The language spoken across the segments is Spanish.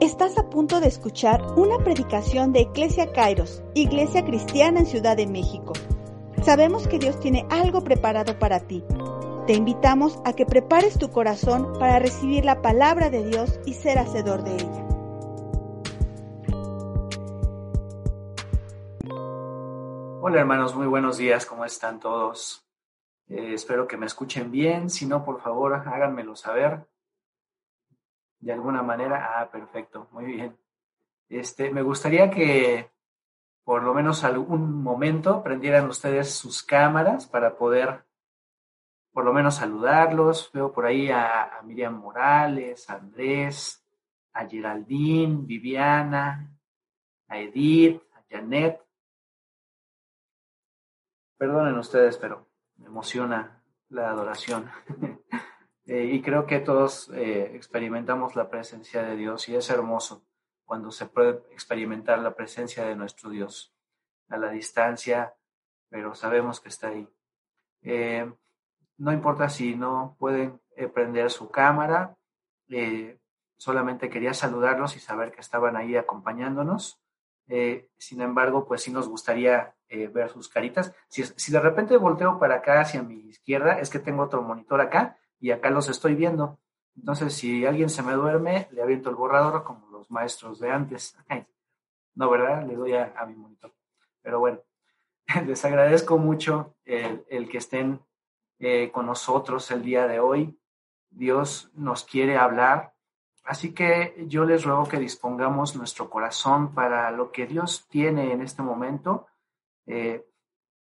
Estás a punto de escuchar una predicación de Iglesia Kairos, Iglesia Cristiana en Ciudad de México. Sabemos que Dios tiene algo preparado para ti. Te invitamos a que prepares tu corazón para recibir la palabra de Dios y ser hacedor de ella. Hola hermanos, muy buenos días, ¿cómo están todos? Eh, espero que me escuchen bien, si no, por favor, háganmelo saber. De alguna manera, ah, perfecto, muy bien. Este, me gustaría que por lo menos algún momento prendieran ustedes sus cámaras para poder por lo menos saludarlos. Veo por ahí a, Miriam Morales, a Andrés, a Geraldine, Viviana, a Edith, a Janet. Perdonen ustedes, pero me emociona la adoración. Eh, y creo que todos eh, experimentamos la presencia de Dios y es hermoso cuando se puede experimentar la presencia de nuestro Dios a la distancia, pero sabemos que está ahí. Eh, no importa si no pueden prender su cámara, solamente quería saludarlos y saber que estaban ahí acompañándonos. Sin embargo, pues sí nos gustaría ver sus caritas. Si, si de repente volteo para acá hacia mi izquierda, es que tengo otro monitor acá y acá los estoy viendo. Entonces, si alguien se me duerme, le aviento el borrador como los maestros de antes. No, ¿verdad? Le doy a, mi monitor. Pero bueno, les agradezco mucho el, que estén eh, con nosotros el día de hoy. Dios nos quiere hablar. Así que yo les ruego que dispongamos nuestro corazón para lo que Dios tiene en este momento. Eh,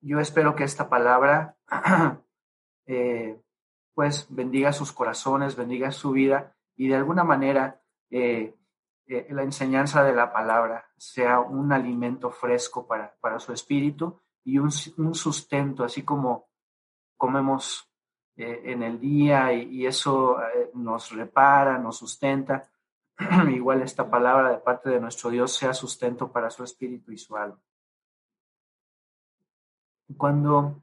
yo espero que esta palabra eh, pues bendiga sus corazones, bendiga su vida y de alguna manera eh, la enseñanza de la palabra sea un alimento fresco para, para su espíritu y un, sustento, así como comemos eh, en el día y, eso nos repara, nos sustenta. Igual esta palabra de parte de nuestro Dios sea sustento para su espíritu y su alma. Cuando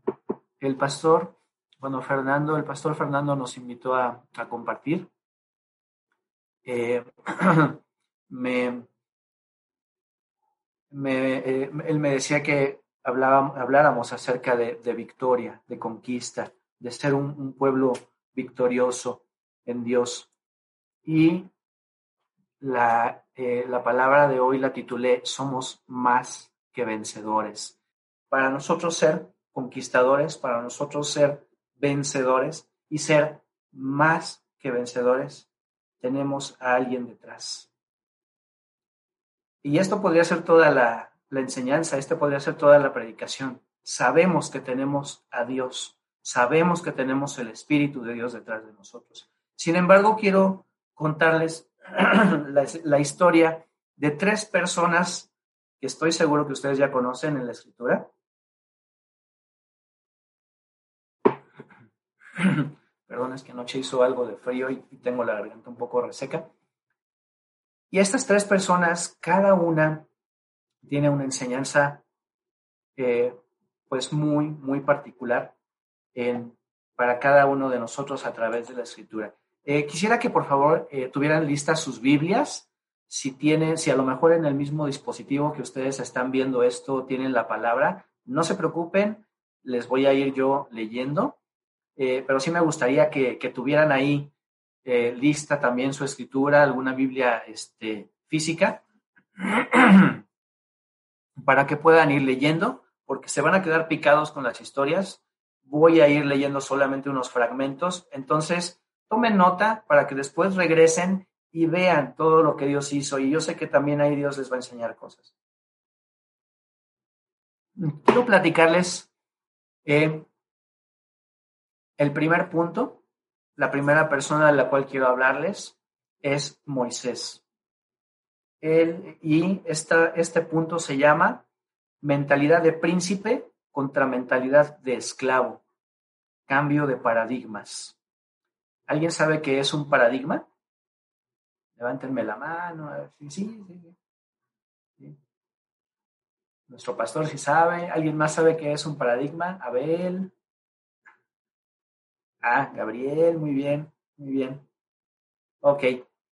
el pastor bueno, Fernando, el pastor Fernando nos invitó a, compartir. Eh, me, eh, él me decía que habláramos acerca de, victoria, de conquista, de ser un, pueblo victorioso en Dios. Y la, eh, la palabra de hoy la titulé Somos más que vencedores. Para nosotros ser conquistadores, para nosotros ser vencedores y ser más que vencedores, tenemos a alguien detrás. Y esto podría ser toda la, enseñanza, esto podría ser toda la predicación. Sabemos que tenemos a Dios, sabemos que tenemos el Espíritu de Dios detrás de nosotros. Sin embargo, quiero contarles la, historia de tres personas que estoy seguro que ustedes ya conocen en la escritura, Perdón, es que anoche hizo algo de frío y, tengo la garganta un poco reseca. Y estas tres personas, cada una tiene una enseñanza eh, pues muy, muy particular para cada uno de nosotros a través de la escritura. Eh, quisiera que por favor eh, tuvieran listas sus Biblias. Si tienen, si a lo mejor en el mismo dispositivo que ustedes están viendo esto tienen la palabra, no se preocupen, les voy a ir yo leyendo eh, pero sí me gustaría que, tuvieran ahí lista también su escritura, alguna Biblia este, física, para que puedan ir leyendo, porque se van a quedar picados con las historias. Voy a ir leyendo solamente unos fragmentos, entonces tomen nota para que después regresen y vean todo lo que Dios hizo. Y yo sé que también ahí Dios les va a enseñar cosas. Quiero platicarles eh, el primer punto, la primera persona de la cual quiero hablarles es Moisés. y este punto se llama mentalidad de príncipe contra mentalidad de esclavo, cambio de paradigmas. ¿Alguien sabe qué es un paradigma? Levántenme la mano. Sí, sí, sí. Nuestro pastor si sabe. ¿Alguien más sabe qué es un paradigma? Abel. Ah, Gabriel, muy bien, muy bien. Ok,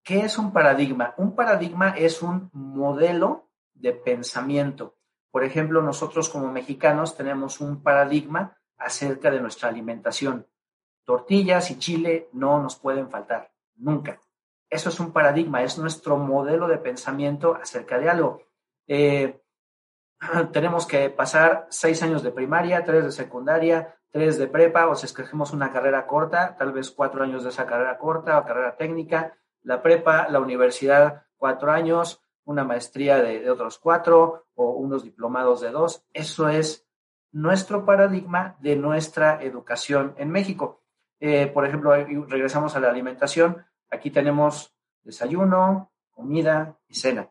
¿qué es un paradigma? Un paradigma es un modelo de pensamiento. Por ejemplo, nosotros como mexicanos tenemos un paradigma acerca de nuestra alimentación. Tortillas y chile no nos pueden faltar, nunca. Eso es un paradigma, es nuestro modelo de pensamiento acerca de algo. Eh, tenemos que pasar seis años de primaria, tres de secundaria, tres de prepa, o si escogemos una carrera corta, tal vez cuatro años de esa carrera corta o carrera técnica, la prepa, la universidad, cuatro años, una maestría de, otros cuatro o unos diplomados de dos. Eso es nuestro paradigma de nuestra educación en México. Eh, por ejemplo, regresamos a la alimentación. Aquí tenemos desayuno, comida y cena.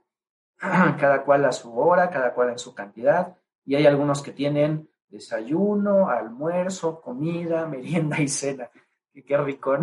cada cual a su hora, cada cual en su cantidad, y hay algunos que tienen desayuno, almuerzo, comida, merienda y cena. Qué rico,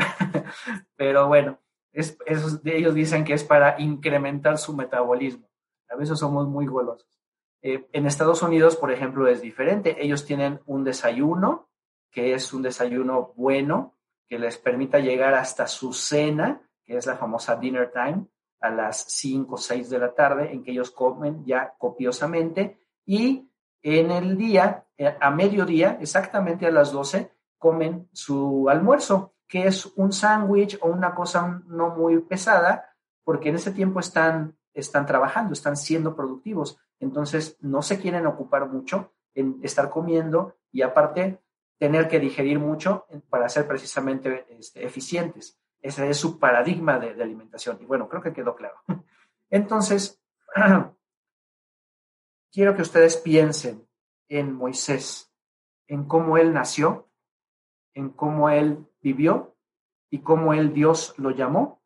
Pero bueno, es, ellos dicen que es para incrementar su metabolismo. A veces somos muy golosos. Eh, en Estados Unidos, por ejemplo, es diferente. Ellos tienen un desayuno, que es un desayuno bueno, que les permita llegar hasta su cena, que es la famosa dinner time, a las 5 o 6 de la tarde, en que ellos comen ya copiosamente, y en el día, eh, a mediodía, exactamente a las 12, comen su almuerzo, que es un sándwich o una cosa no muy pesada, porque en ese tiempo están, están trabajando, están siendo productivos. Entonces, no se quieren ocupar mucho en estar comiendo y aparte tener que digerir mucho para ser precisamente este, eficientes. Ese es su paradigma de, alimentación. Y bueno, creo que quedó claro. Entonces, quiero que ustedes piensen en Moisés, en cómo él nació, en cómo él vivió y cómo él Dios lo llamó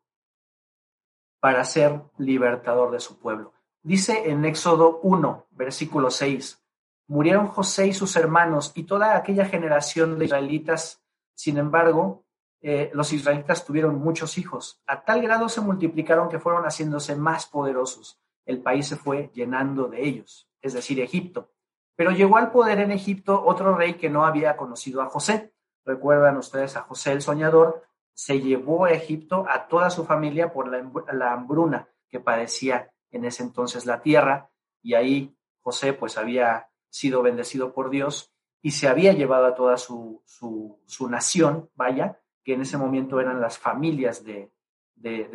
para ser libertador de su pueblo. Dice en Éxodo 1, versículo 6, murieron José y sus hermanos y toda aquella generación de israelitas. Sin embargo, eh, los israelitas tuvieron muchos hijos. A tal grado se multiplicaron que fueron haciéndose más poderosos. El país se fue llenando de ellos, es decir, Egipto. Pero llegó al poder en Egipto otro rey que no había conocido a José. Recuerdan ustedes a José el soñador. Se llevó a Egipto a toda su familia por la, hambruna que padecía en ese entonces la tierra. Y ahí José pues había sido bendecido por Dios y se había llevado a toda su, su, su nación, vaya, que en ese momento eran las familias de,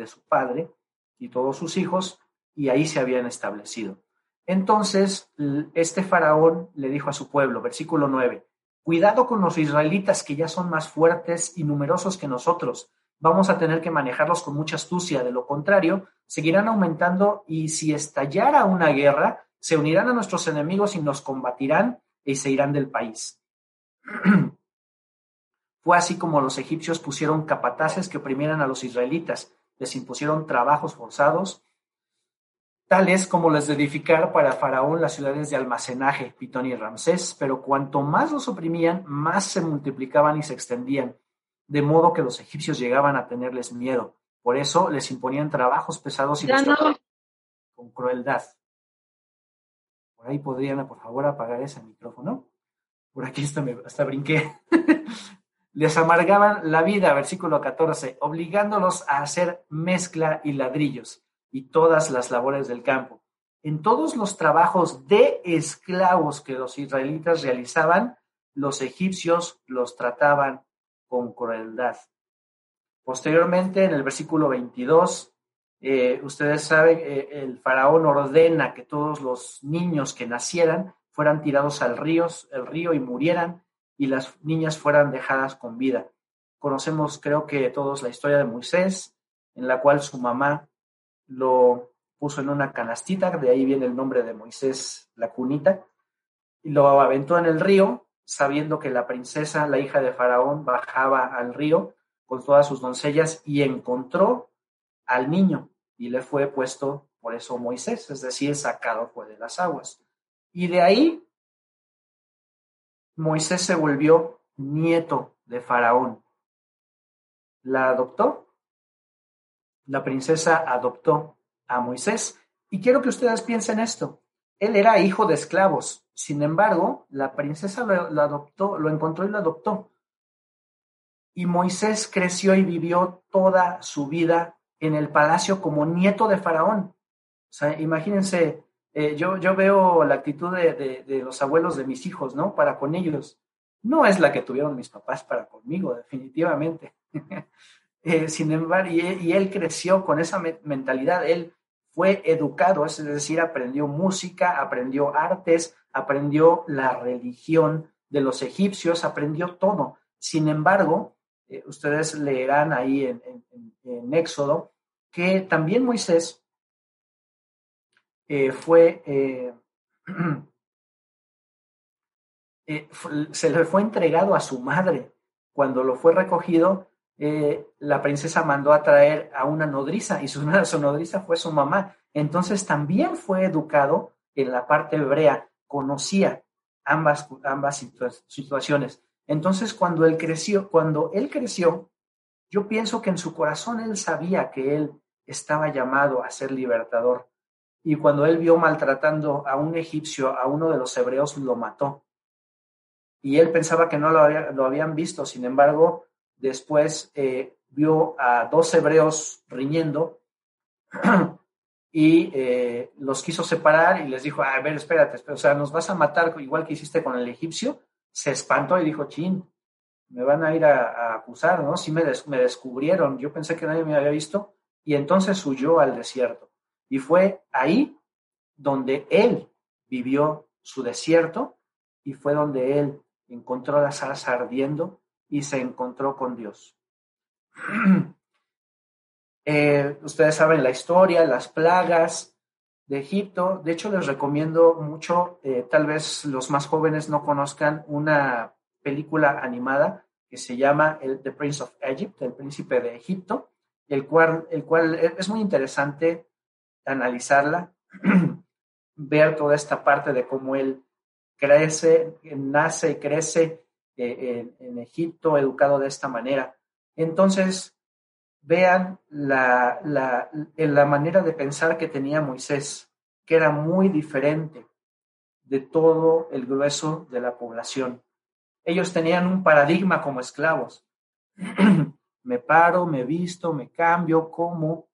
su padre y todos sus hijos, y ahí se habían establecido. Entonces, este faraón le dijo a su pueblo, versículo 9, cuidado con los israelitas que ya son más fuertes y numerosos que nosotros. Vamos a tener que manejarlos con mucha astucia, de lo contrario, seguirán aumentando y si estallara una guerra, se unirán a nuestros enemigos y nos combatirán y se irán del país. Fue así como los egipcios pusieron capataces que oprimieran a los israelitas, les impusieron trabajos forzados, tales como les de edificar para Faraón las ciudades de almacenaje, Pitón y Ramsés, pero cuanto más los oprimían, más se multiplicaban y se extendían, de modo que los egipcios llegaban a tenerles miedo. Por eso les imponían trabajos pesados y con crueldad. Por ahí podrían, por favor, apagar ese micrófono. Por aquí hasta, me, hasta brinqué. les amargaban la vida, versículo 14, obligándolos a hacer mezcla y ladrillos y todas las labores del campo. En todos los trabajos de esclavos que los israelitas realizaban, los egipcios los trataban con crueldad. Posteriormente, en el versículo 22, eh, ustedes saben, eh, el faraón ordena que todos los niños que nacieran fueran tirados al río, el río y murieran y las niñas fueran dejadas con vida. Conocemos, creo que todos, la historia de Moisés, en la cual su mamá lo puso en una canastita, de ahí viene el nombre de Moisés, la cunita, y lo aventó en el río, sabiendo que la princesa, la hija de Faraón, bajaba al río con todas sus doncellas y encontró al niño y le fue puesto por eso Moisés, es decir, sacado fue de las aguas. Y de ahí Moisés se volvió nieto de Faraón. La adoptó. La princesa adoptó a Moisés. Y quiero que ustedes piensen esto. Él era hijo de esclavos. Sin embargo, la princesa lo, adoptó, lo encontró y lo adoptó. Y Moisés creció y vivió toda su vida en el palacio como nieto de Faraón. O sea, imagínense, eh, yo, yo veo la actitud de, los abuelos de mis hijos, ¿no? Para con ellos. No es la que tuvieron mis papás para conmigo, definitivamente. Eh, sin embargo, y, él creció con esa mentalidad. Él fue educado, es decir, aprendió música, aprendió artes, aprendió la religión de los egipcios, aprendió todo. Sin embargo, eh, ustedes leerán ahí en, Éxodo que también Moisés eh, fue, eh, se le fue entregado a su madre. Cuando lo fue recogido, la princesa mandó a traer a una nodriza y su, nodriza fue su mamá. Entonces también fue educado en la parte hebrea, conocía ambas, ambas situaciones. Entonces, cuando él creció, cuando él creció, yo pienso que en su corazón él sabía que él estaba llamado a ser libertador. Y cuando él vio maltratando a un egipcio, a uno de los hebreos, lo mató. Y él pensaba que no lo habían visto. Sin embargo, después eh, vio a dos hebreos riñendo y eh, los quiso separar y les dijo, a ver, espérate, o sea, nos vas a matar igual que hiciste con el egipcio se espantó y dijo, chin, me van a ir a, acusar, ¿no? Sí me, me descubrieron, yo pensé que nadie me había visto, y entonces huyó al desierto. Y fue ahí donde él vivió su desierto y fue donde él encontró la zarza ardiendo y se encontró con Dios. Eh, ustedes saben la historia, las plagas, de Egipto. De hecho, les recomiendo mucho, eh, tal vez los más jóvenes no conozcan una película animada que se llama el, The Prince of Egypt, el príncipe de Egipto, el cual, el cual es muy interesante analizarla, ver toda esta parte de cómo él crece, nace y crece eh, en, Egipto, educado de esta manera. Entonces, vean la, la, la, manera de pensar que tenía Moisés, que era muy diferente de todo el grueso de la población. Ellos tenían un paradigma como esclavos. me paro, me visto, me cambio, como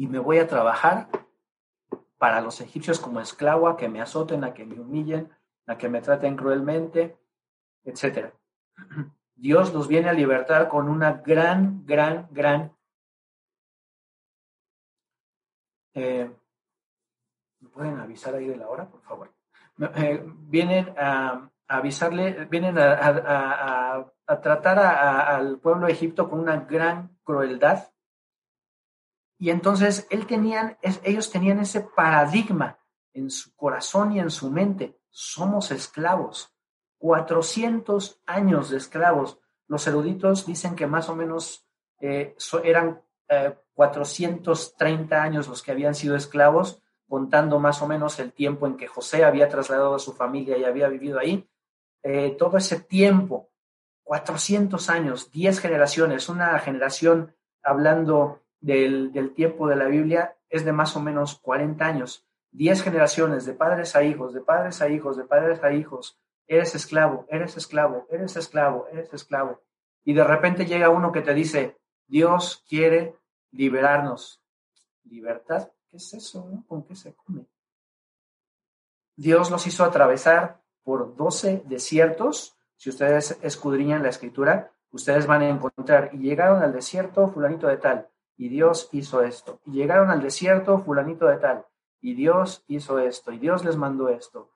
y me voy a trabajar para los egipcios como esclavo, a que me azoten, a que me humillen, a que me traten cruelmente, etc. Dios los viene a libertar con una gran, gran, gran... Eh, ¿Me pueden avisar ahí de la hora, por favor? Eh, vienen a, avisarle, vienen a, tratar al pueblo de Egipto con una gran crueldad. Y entonces él tenían, ellos tenían ese paradigma en su corazón y en su mente. Somos esclavos. 400 años de esclavos. Los eruditos dicen que más o menos eh, eran 430 eh, años los que habían sido esclavos, contando más o menos el tiempo en que José había trasladado a su familia y había vivido ahí. Eh, todo ese tiempo, 400 años, 10 generaciones, una generación hablando del, del tiempo de la Biblia es de más o menos 40 años. 10 generaciones de padres a hijos, de padres a hijos, de padres a hijos, eres esclavo, eres esclavo, eres esclavo, eres esclavo. Y de repente llega uno que te dice, Dios quiere liberarnos. ¿Libertad? ¿Qué es eso? ¿Con qué se come? Dios los hizo atravesar por 12 desiertos. Si ustedes escudriñan la escritura, ustedes van a encontrar, y llegaron al desierto fulanito de tal, y Dios hizo esto. Y llegaron al desierto fulanito de tal, y Dios hizo esto, y Dios les mandó esto.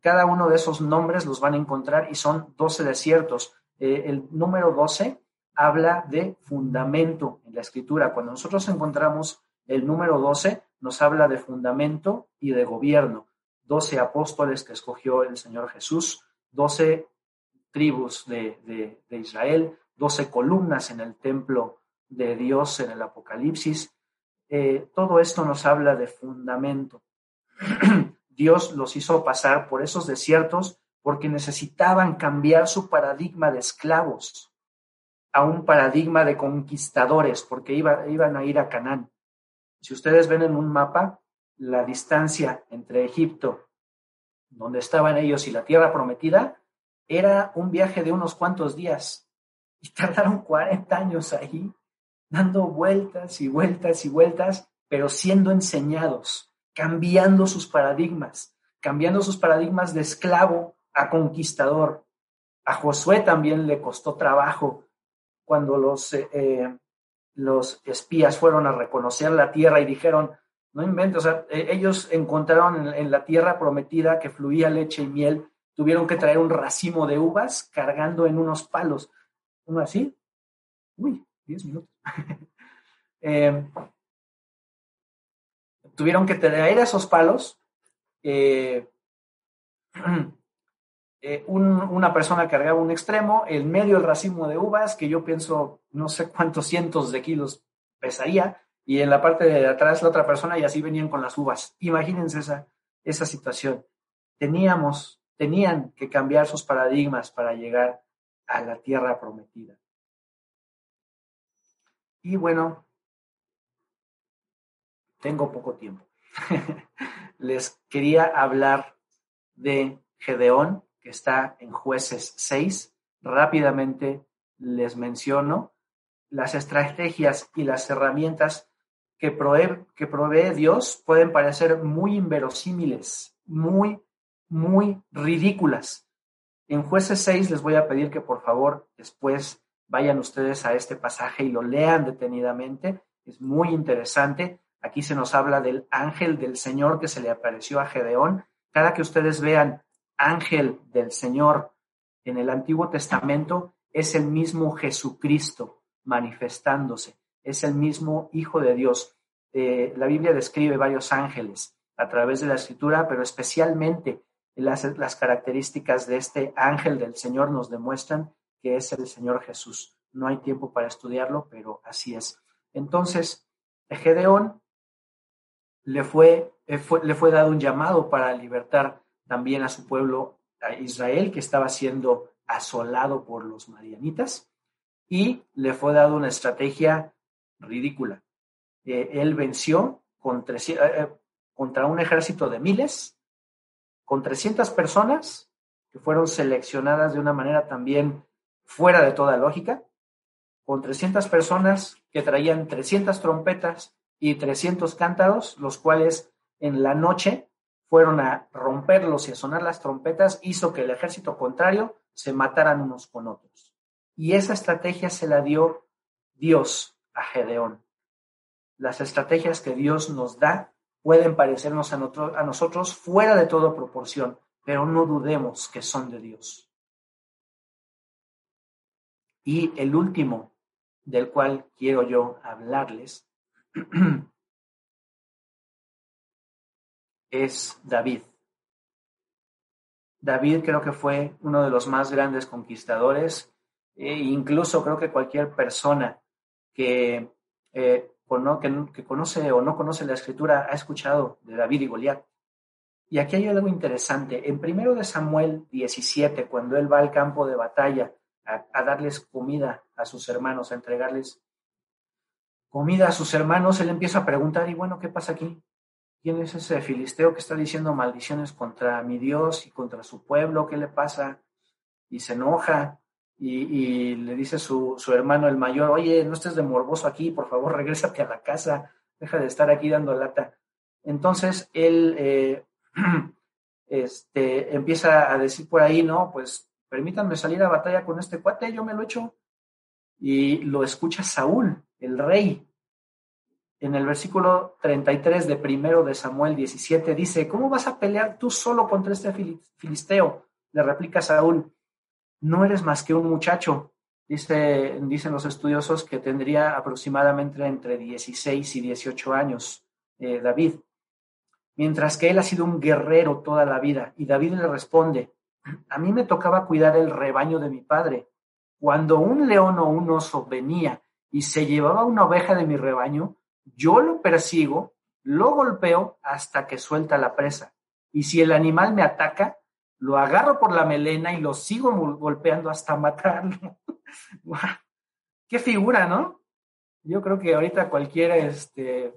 Cada uno de esos nombres los van a encontrar y son 12 desiertos. Eh, el número 12 habla de fundamento en la escritura. Cuando nosotros encontramos el número 12, nos habla de fundamento y de gobierno. 12 apóstoles que escogió el Señor Jesús, 12 tribus de, Israel, 12 columnas en el templo de Dios en el Apocalipsis. Eh, todo esto nos habla de fundamento. Dios los hizo pasar por esos desiertos porque necesitaban cambiar su paradigma de esclavos a un paradigma de conquistadores, porque iban a ir a Canaán. Si ustedes ven en un mapa, la distancia entre Egipto, donde estaban ellos, y la tierra prometida, era un viaje de unos cuantos días. Y tardaron 40 años ahí, dando vueltas y vueltas y vueltas, pero siendo enseñados, cambiando sus paradigmas, cambiando sus paradigmas de esclavo a conquistador. A Josué también le costó trabajo cuando los, eh, eh, los espías fueron a reconocer la tierra y dijeron, no inventes, o sea, e, ellos encontraron en, la tierra prometida que fluía leche y miel, tuvieron que traer un racimo de uvas cargando en unos palos. ¿Uno así? Uy, diez minutos. Eh, tuvieron que traer esos palos. Eh, eh, una persona cargaba un extremo, el medio el racimo de uvas, que yo pienso no sé cuántos cientos de kilos pesaría, y en la parte de atrás la otra persona y así venían con las uvas. Imagínense esa, esa situación. Teníamos, tenían que cambiar sus paradigmas para llegar a la tierra prometida. Y bueno, tengo poco tiempo. Les quería hablar de Gedeón, que está en jueces 6. Rápidamente les menciono las estrategias y las herramientas que provee, que provee Dios pueden parecer muy inverosímiles, muy, muy ridículas. En jueces 6 les voy a pedir que por favor después vayan ustedes a este pasaje y lo lean detenidamente. Es muy interesante. Aquí se nos habla del ángel del Señor que se le apareció a Gedeón. Cada que ustedes vean ángel del Señor en el Antiguo Testamento, es el mismo Jesucristo manifestándose, es el mismo Hijo de Dios. Eh, la Biblia describe varios ángeles a través de la escritura, pero especialmente las, las características de este ángel del Señor nos demuestran que es el Señor Jesús. No hay tiempo para estudiarlo, pero así es. Entonces, Gedeón le fue, eh, le fue dado un llamado para libertar también a su pueblo, a Israel, que estaba siendo asolado por los marianitas, y le fue dado una estrategia ridícula. Eh, él venció eh, contra un ejército de miles, con 300 personas que fueron seleccionadas de una manera también fuera de toda lógica, con 300 personas que traían 300 trompetas y 300 cántaros, los cuales en la noche fueron a romperlos y a sonar las trompetas, hizo que el ejército contrario se mataran unos con otros. Y esa estrategia se la dio Dios a Gedeón. Las estrategias que Dios nos da pueden parecernos a, a nosotros fuera de toda proporción, pero no dudemos que son de Dios. Y el último del cual quiero yo hablarles es David. David creo que fue uno de los más grandes conquistadores, e incluso creo que cualquier persona que, eh, que, conoce o no conoce la escritura ha escuchado de David y Goliat. Y aquí hay algo interesante. En primero de Samuel 17, cuando él va al campo de batalla a darles comida a sus hermanos, a entregarles comida a sus hermanos, él empieza a preguntar, y bueno, ¿qué pasa aquí? ¿Quién es ese filisteo que está diciendo maldiciones contra mi Dios y contra su pueblo? ¿Qué le pasa? Y se enoja y, le dice su, su, hermano el mayor, oye, no estés de morboso aquí, por favor, regrésate a la casa, deja de estar aquí dando lata. Entonces él eh, este, empieza a decir por ahí, no, pues permítanme salir a batalla con este cuate, yo me lo echo. Y lo escucha Saúl, el rey. En el versículo 33 de primero de Samuel 17 dice, ¿cómo vas a pelear tú solo contra este filisteo? Le replica Saúl, no eres más que un muchacho. Dice, dicen los estudiosos que tendría aproximadamente entre 16 y 18 años eh, David, mientras que él ha sido un guerrero toda la vida. Y David le responde, a mí me tocaba cuidar el rebaño de mi padre. Cuando un león o un oso venía y se llevaba una oveja de mi rebaño, yo lo persigo, lo golpeo hasta que suelta la presa. Y si el animal me ataca, lo agarro por la melena y lo sigo golpeando hasta matarlo. Qué figura, ¿no? Yo creo que ahorita cualquiera este,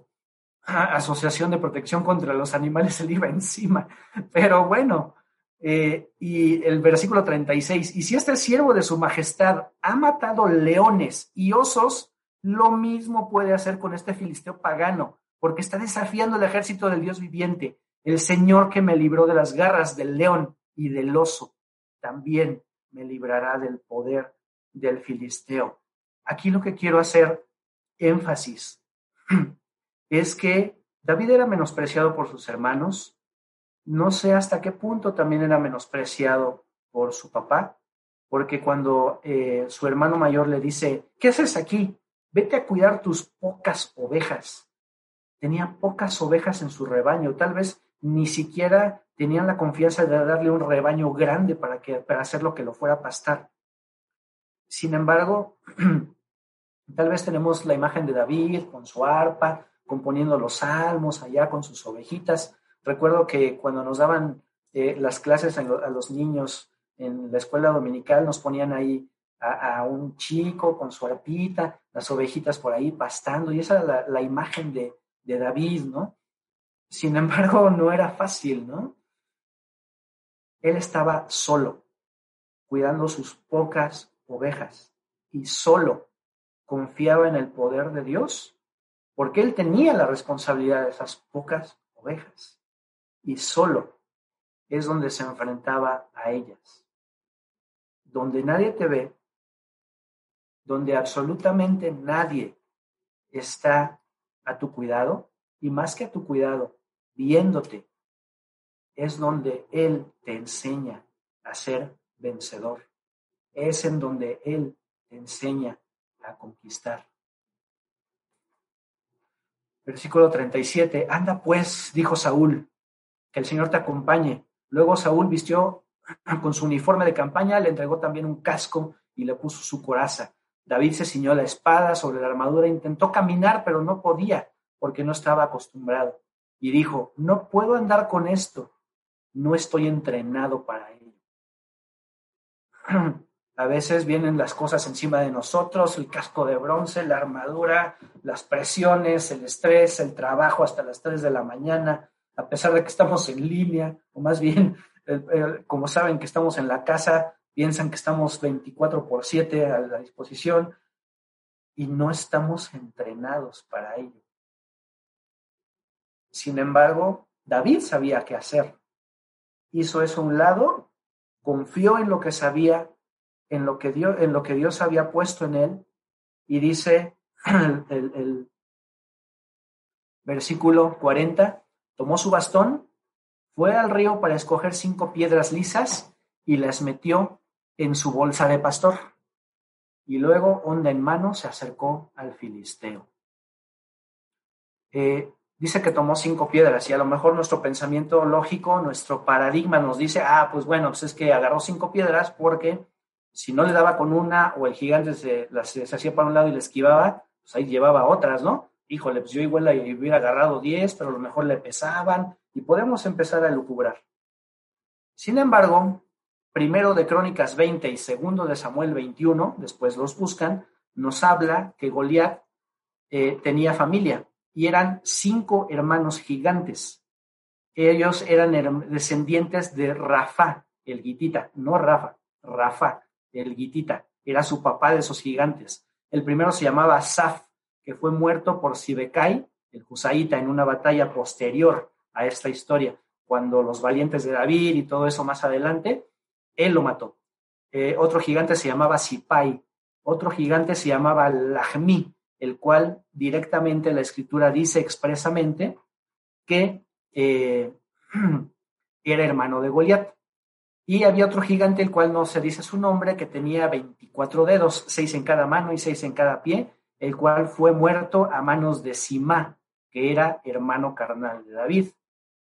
Asociación de Protección contra los Animales se le iba encima. Pero bueno, eh, y el versículo 36, y si este siervo de su majestad ha matado leones y osos, lo mismo puede hacer con este filisteo pagano, porque está desafiando el ejército del Dios viviente, el Señor que me libró de las garras del león y del oso, también me librará del poder del filisteo. Aquí lo que quiero hacer énfasis es que David era menospreciado por sus hermanos, no sé hasta qué punto también era menospreciado por su papá, porque cuando eh, su hermano mayor le dice, ¿qué haces aquí? Vete a cuidar tus pocas ovejas. Tenía pocas ovejas en su rebaño, tal vez ni siquiera tenían la confianza de darle un rebaño grande para, que, para hacer lo que lo fuera a pastar. Sin embargo, tal vez tenemos la imagen de David con su arpa, componiendo los salmos allá con sus ovejitas. Recuerdo que cuando nos daban eh, las clases a, los niños en la escuela dominical, nos ponían ahí a, un chico con su arpita, las ovejitas por ahí pastando, y esa era la, imagen de, de David, ¿no? Sin embargo, no era fácil, ¿no? Él estaba solo, cuidando sus pocas ovejas, y solo confiaba en el poder de Dios, porque él tenía la responsabilidad de esas pocas ovejas, y solo es donde se enfrentaba a ellas. Donde nadie te ve, donde absolutamente nadie está a tu cuidado, y más que a tu cuidado, viéndote, es donde Él te enseña a ser vencedor. Es en donde Él te enseña a conquistar. Versículo 37. Anda pues, dijo Saúl, el Señor te acompañe. Luego Saúl vistió con su uniforme de campaña, le entregó también un casco y le puso su coraza. David se ciñó la espada sobre la armadura, intentó caminar, pero no podía porque no estaba acostumbrado. Y dijo, no puedo andar con esto, no estoy entrenado para ello. A veces vienen las cosas encima de nosotros, el casco de bronce, la armadura, las presiones, el estrés, el trabajo hasta las 3 de la mañana, a pesar de que estamos en línea, o más bien, como saben que estamos en la casa, piensan que estamos 24 por 7 a la disposición y no estamos entrenados para ello. Sin embargo, David sabía qué hacer. Hizo eso a un lado, confió en lo que sabía, en lo que Dios, en lo que Dios había puesto en él, y dice el versículo 40, tomó su bastón, fue al río para escoger cinco piedras lisas y las metió en su bolsa de pastor. Y luego, onda en mano, se acercó al filisteo. Eh, dice que tomó cinco piedras y a lo mejor nuestro pensamiento lógico, nuestro paradigma nos dice, ah, pues bueno, pues es que agarró cinco piedras porque si no le daba con una o el gigante se, las, hacía para un lado y le esquivaba, pues ahí llevaba otras, ¿no? Híjole, pues yo igual le hubiera agarrado diez, pero a lo mejor le pesaban y podemos empezar a lucubrar. Sin embargo, primero de Crónicas 20 y segundo de Samuel 21, después los buscan, nos habla que Goliat eh, tenía familia y eran cinco hermanos gigantes. Ellos eran descendientes de Rafa, el gitita, no Rafa, Rafa, el gitita, era su papá de esos gigantes. El primero se llamaba Saf, que fue muerto por Sibekai, el Husaita, en una batalla posterior a esta historia, cuando los valientes de David y todo eso más adelante, él lo mató. Eh, otro gigante se llamaba Sipai, otro gigante se llamaba Lahmi, el cual directamente la escritura dice expresamente que eh, era hermano de Goliat. Y había otro gigante, el cual no se dice su nombre, que tenía 24 dedos, seis en cada mano y seis en cada pie, el cual fue muerto a manos de Simá, que era hermano carnal de David.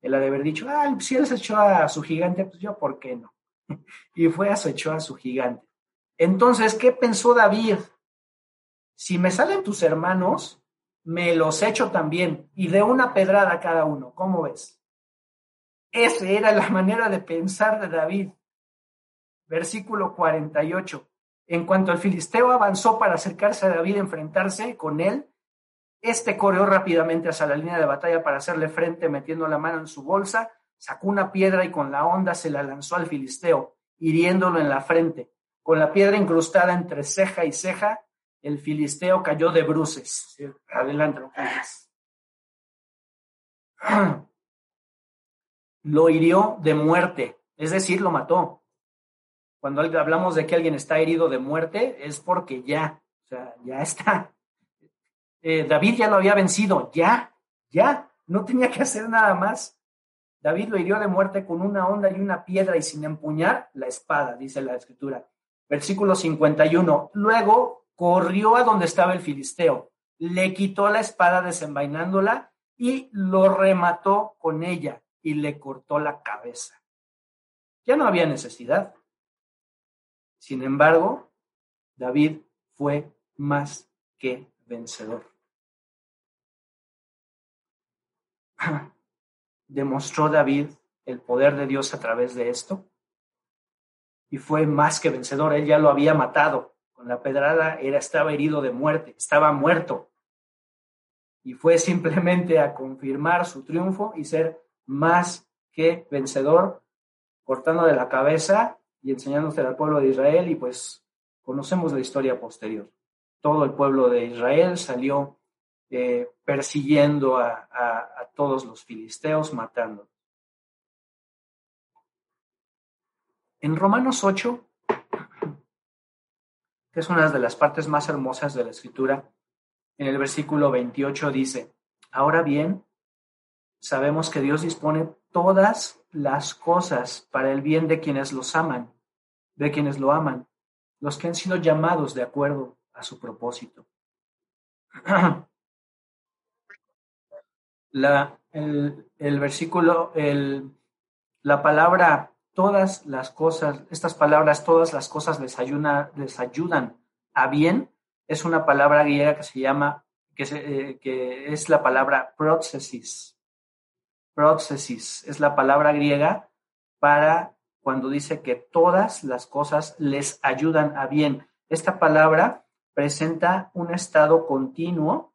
Él ha de haber dicho, ah, si él se echó a su gigante, pues yo, ¿por qué no? y fue a su echó a su gigante. Entonces, ¿qué pensó David? si me salen tus hermanos, me los echo también y de una pedrada a cada uno. ¿Cómo ves? Esa era la manera de pensar de David. Versículo 48. En cuanto el filisteo avanzó para acercarse a David, enfrentarse con él, Este corrió rápidamente hacia la línea de batalla para hacerle frente, metiendo la mano en su bolsa, sacó una piedra y con la onda se la lanzó al filisteo, hiriéndolo en la frente. Con la piedra incrustada entre ceja y ceja, el filisteo cayó de bruces. Adelante, Lo hirió de muerte, es decir, lo mató. Cuando hablamos de que alguien está herido de muerte, es porque ya, o sea, ya está. Eh, David ya lo había vencido, ya, ya, no tenía que hacer nada más. David lo hirió de muerte con una onda y una piedra y sin empuñar la espada, dice la escritura. Versículo 51. Luego corrió a donde estaba el filisteo, le quitó la espada desenvainándola y lo remató con ella y le cortó la cabeza. Ya no había necesidad. Sin embargo, David fue más que vencedor. ¿Demostró David el poder de Dios a través de esto? Y fue más que vencedor, él ya lo había matado. Con la pedrada era, estaba herido de muerte, estaba muerto. Y fue simplemente a confirmar su triunfo y ser más que vencedor, cortando de la cabeza y enseñándose al pueblo de Israel. Y pues conocemos la historia posterior todo el pueblo de Israel salió eh, persiguiendo a, todos los filisteos, matando. En Romanos 8, que es una de las partes más hermosas de la escritura, en el versículo 28 dice, ahora bien, sabemos que Dios dispone todas las cosas para el bien de quienes los aman, de quienes lo aman, los que han sido llamados de acuerdo a su propósito. La, el, versículo, el, la palabra, todas las cosas, estas palabras, todas las cosas les, les ayudan a bien, es una palabra griega que se llama, que, eh, que es la palabra procesis. Procesis es la palabra griega para cuando dice que todas las cosas les ayudan a bien. Esta palabra presenta un estado continuo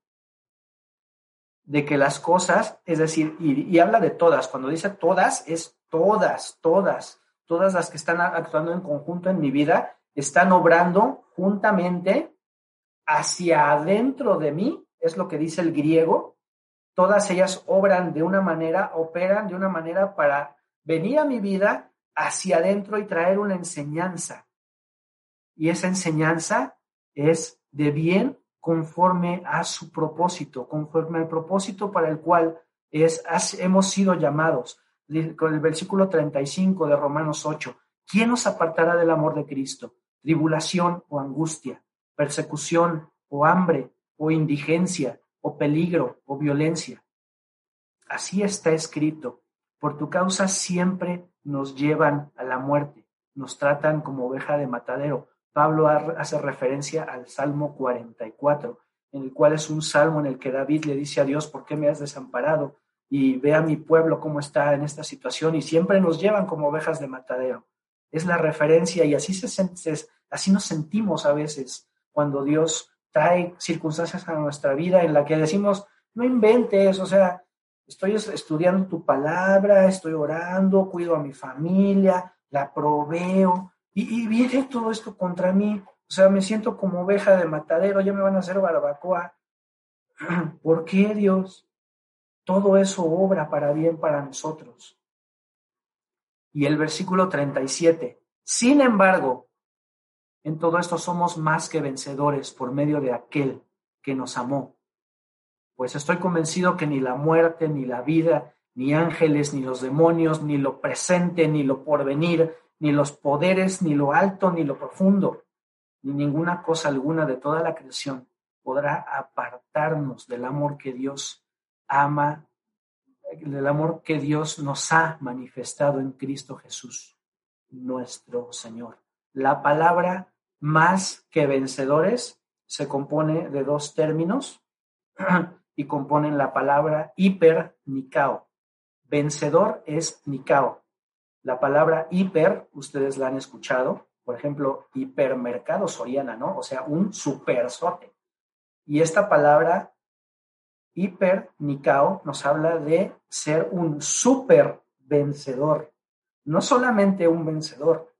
de que las cosas, es decir, y, habla de todas, cuando dice todas, es todas, todas, todas las que están actuando en conjunto en mi vida, están obrando juntamente hacia adentro de mí, es lo que dice el griego, todas ellas obran de una manera, operan de una manera para venir a mi vida hacia adentro y traer una enseñanza. Y esa enseñanza es de bien conforme a su propósito, conforme al propósito para el cual hemos sido llamados. Con el versículo 35 de Romanos 8, ¿quién nos apartará del amor de Cristo? Tribulación o angustia, persecución o hambre o indigencia o peligro o violencia. Así está escrito. Por tu causa siempre nos llevan a la muerte, nos tratan como oveja de matadero Pablo hace referencia al Salmo 44, en el cual es un salmo en el que David le dice a Dios, ¿por qué me has desamparado? Y ve a mi pueblo cómo está en esta situación y siempre nos llevan como ovejas de matadero. Es la referencia y así, se, así nos sentimos a veces cuando Dios trae circunstancias a nuestra vida en la que decimos, no inventes, o sea, estoy estudiando tu palabra, estoy orando, cuido a mi familia, la proveo, y, viene todo esto contra mí. O sea, me siento como oveja de matadero, ya me van a hacer barbacoa. ¿Por qué Dios? Todo eso obra para bien para nosotros. Y el versículo 37. Sin embargo, en todo esto somos más que vencedores por medio de aquel que nos amó. Pues estoy convencido que ni la muerte, ni la vida, ni ángeles, ni los demonios, ni lo presente, ni lo porvenir, ni los poderes, ni lo alto, ni lo profundo, ni ninguna cosa alguna de toda la creación podrá apartarnos del amor que Dios ama, del amor que Dios nos ha manifestado en Cristo Jesús, nuestro Señor. La palabra más que vencedores se compone de dos términos y componen la palabra hiper nicao. Vencedor es nicao, la palabra hiper, ustedes la han escuchado, por ejemplo, hipermercado Soriana, ¿no? O sea, un supersote. Y esta palabra Hiper, Nikao, nos habla de ser un super vencedor, no solamente un vencedor,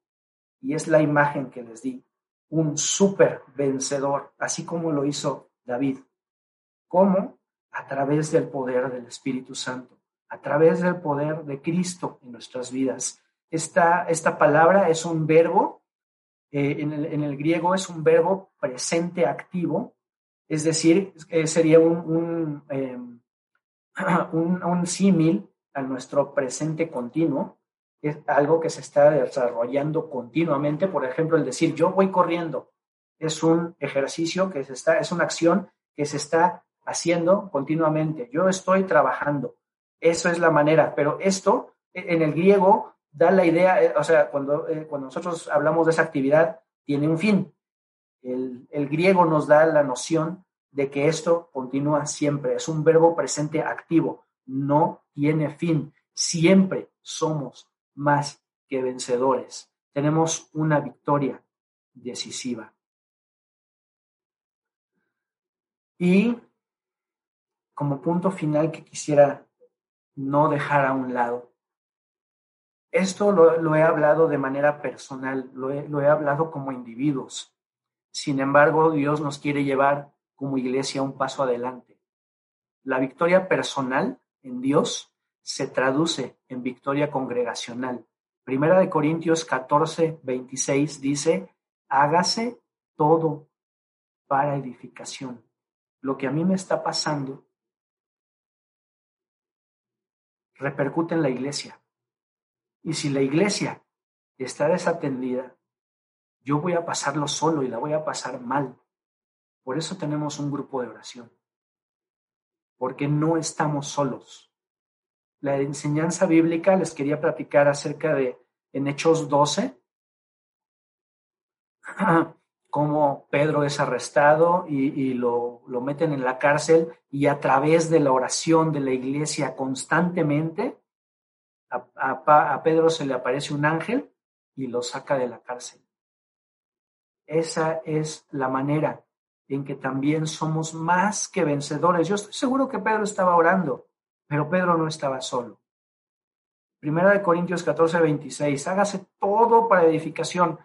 y es la imagen que les di, un super vencedor, así como lo hizo David. ¿Cómo? A través del poder del Espíritu Santo, a través del poder de Cristo en nuestras vidas. Esta, esta palabra es un verbo, eh, en, el, griego es un verbo presente activo, es decir, sería un, em, un, un símil a nuestro presente continuo, es algo que se está desarrollando continuamente. Por ejemplo, el decir yo voy corriendo es un ejercicio que se está, es una acción que se está haciendo continuamente. Yo estoy trabajando. Eso es la manera. Pero esto en el griego da la idea, eh, o sea, cuando, eh, cuando nosotros hablamos de esa actividad, tiene un fin. El, el griego nos da la noción de que esto continúa siempre. Es un verbo presente activo. No tiene fin. Siempre somos más que vencedores. Tenemos una victoria decisiva. Y como punto final que quisiera no dejar a un lado, esto lo, he hablado de manera personal, lo he, lo he hablado como individuos. Sin embargo, Dios nos quiere llevar como iglesia un paso adelante. La victoria personal en Dios se traduce en victoria congregacional. Primera de Corintios 14, 26 dice, hágase todo para edificación. Lo que a mí me está pasando repercute en la iglesia. Y si la iglesia está desatendida, yo voy a pasarlo solo y la voy a pasar mal. Por eso tenemos un grupo de oración. Porque no estamos solos la enseñanza bíblica, les quería platicar acerca de, en Hechos 12, cómo Pedro es arrestado y, lo, meten en la cárcel y a través de la oración de la iglesia constantemente, a, a Pedro se le aparece un ángel y lo saca de la cárcel. Esa es la manera en que también somos más que vencedores. Yo estoy seguro que Pedro estaba orando pero Pedro no estaba solo. Primera de Corintios 14, 26, hágase todo para edificación.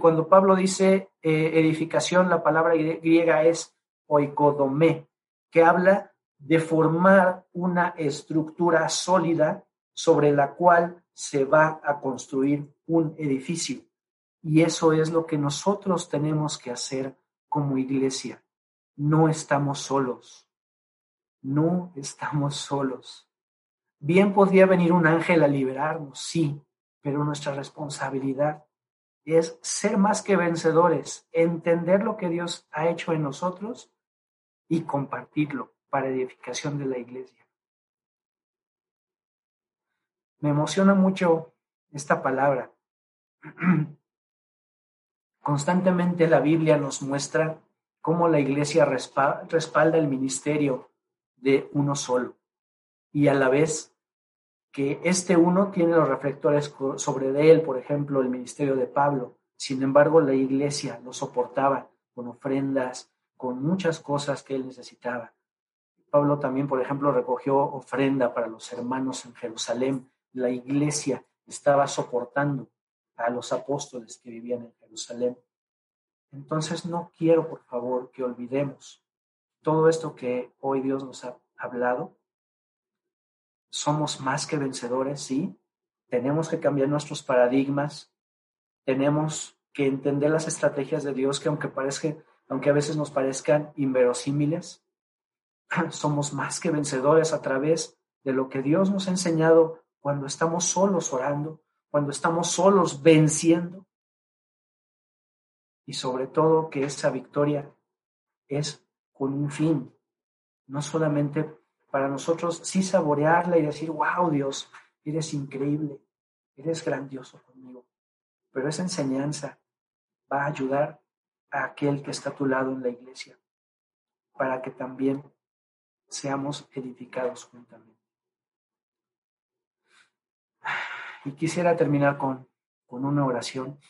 Cuando Pablo dice eh, edificación, la palabra griega es oikodomé, que habla de formar una estructura sólida sobre la cual se va a construir un edificio. Y eso es lo que nosotros tenemos que hacer como iglesia. No estamos solos no estamos solos. Bien podría venir un ángel a liberarnos, sí, pero nuestra responsabilidad es ser más que vencedores, entender lo que Dios ha hecho en nosotros y compartirlo para edificación de la iglesia. Me emociona mucho esta palabra. Constantemente la Biblia nos muestra cómo la iglesia respalda el ministerio de uno solo. Y a la vez que este uno tiene los reflectores sobre de él, por ejemplo, el ministerio de Pablo. Sin embargo, la iglesia lo soportaba con ofrendas, con muchas cosas que él necesitaba. Pablo también, por ejemplo, recogió ofrenda para los hermanos en Jerusalén. La iglesia estaba soportando a los apóstoles que vivían en Jerusalén. Entonces no quiero, por favor, que olvidemos todo esto que hoy Dios nos ha hablado, somos más que vencedores, sí. Tenemos que cambiar nuestros paradigmas, tenemos que entender las estrategias de Dios que aunque parezca, aunque a veces nos parezcan inverosímiles, somos más que vencedores a través de lo que Dios nos ha enseñado cuando estamos solos orando, cuando estamos solos venciendo. Y sobre todo que esa victoria es con un fin, no solamente para nosotros sí saborearla y decir, wow Dios, eres increíble, eres grandioso conmigo, pero esa enseñanza va a ayudar a aquel que está a tu lado en la iglesia, para que también seamos edificados juntamente. Y quisiera terminar con, con una oración,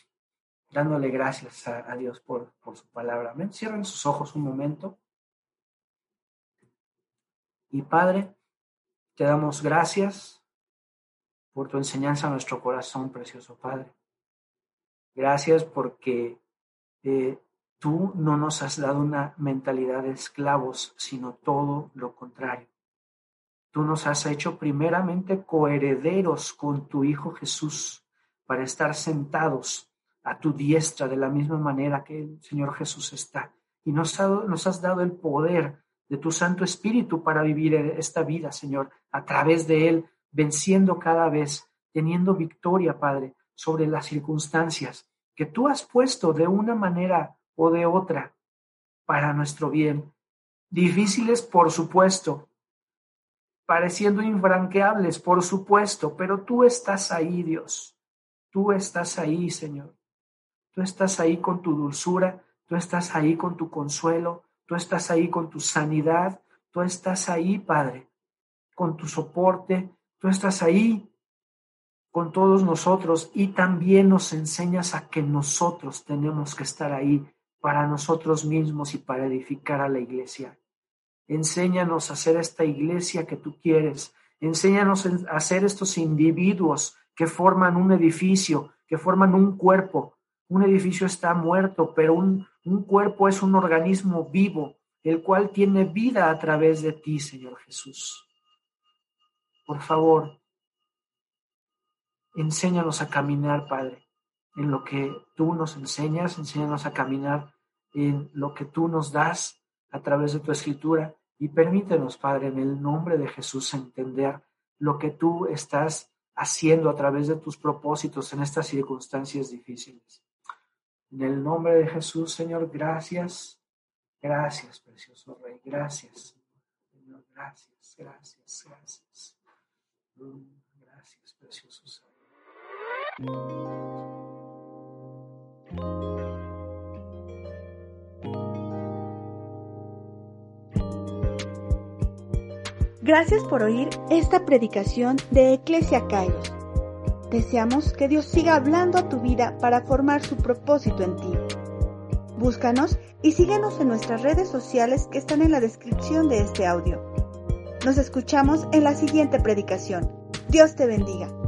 dándole gracias a, Dios por, por, su palabra. Cierren sus ojos un momento. Y Padre, te damos gracias por tu enseñanza a nuestro corazón, precioso Padre. Gracias porque eh, tú no nos has dado una mentalidad de esclavos, sino todo lo contrario. Tú nos has hecho primeramente coherederos con tu Hijo Jesús para estar sentados a tu diestra de la misma manera que el Señor Jesús está. Y nos, nos has dado el poder de tu Santo Espíritu para vivir esta vida, Señor, a través de Él, venciendo cada vez, teniendo victoria, Padre, sobre las circunstancias que tú has puesto de una manera o de otra para nuestro bien. Difíciles, por supuesto, pareciendo infranqueables, por supuesto, pero tú estás ahí, Dios. Tú estás ahí, Señor. Tú estás ahí con tu dulzura, tú estás ahí con tu consuelo, tú estás ahí con tu sanidad, tú estás ahí, Padre, con tu soporte, tú estás ahí con todos nosotros y también nos enseñas a que nosotros tenemos que estar ahí para nosotros mismos y para edificar a la iglesia. Enséñanos a hacer esta iglesia que tú quieres. Enséñanos a ser estos individuos que forman un edificio, que forman un cuerpo. Un edificio está muerto, pero un, un cuerpo es un organismo vivo, el cual tiene vida a través de ti, Señor Jesús. Por favor, Enséñanos a caminar, Padre, en lo que tú nos enseñas, enséñanos a caminar en lo que tú nos das a través de tu escritura y permítenos, Padre, en el nombre de Jesús, entender lo que tú estás haciendo a través de tus propósitos en estas circunstancias difíciles. En el nombre de Jesús, Señor, gracias. Gracias, precioso Rey. Gracias, Señor. Gracias, gracias, gracias. Gracias, precioso Señor. Gracias por oír esta predicación de Eclesia Kairos. Deseamos que Dios siga hablando a tu vida para formar su propósito en ti. Búscanos y síguenos en nuestras redes sociales que están en la descripción de este audio. Nos escuchamos en la siguiente predicación. Dios te bendiga.